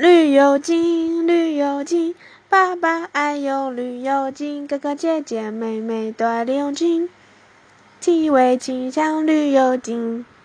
绿油精，绿油精，爸爸爱用绿油精，哥哥姐姐妹妹都爱绿油精，气味清香绿油精。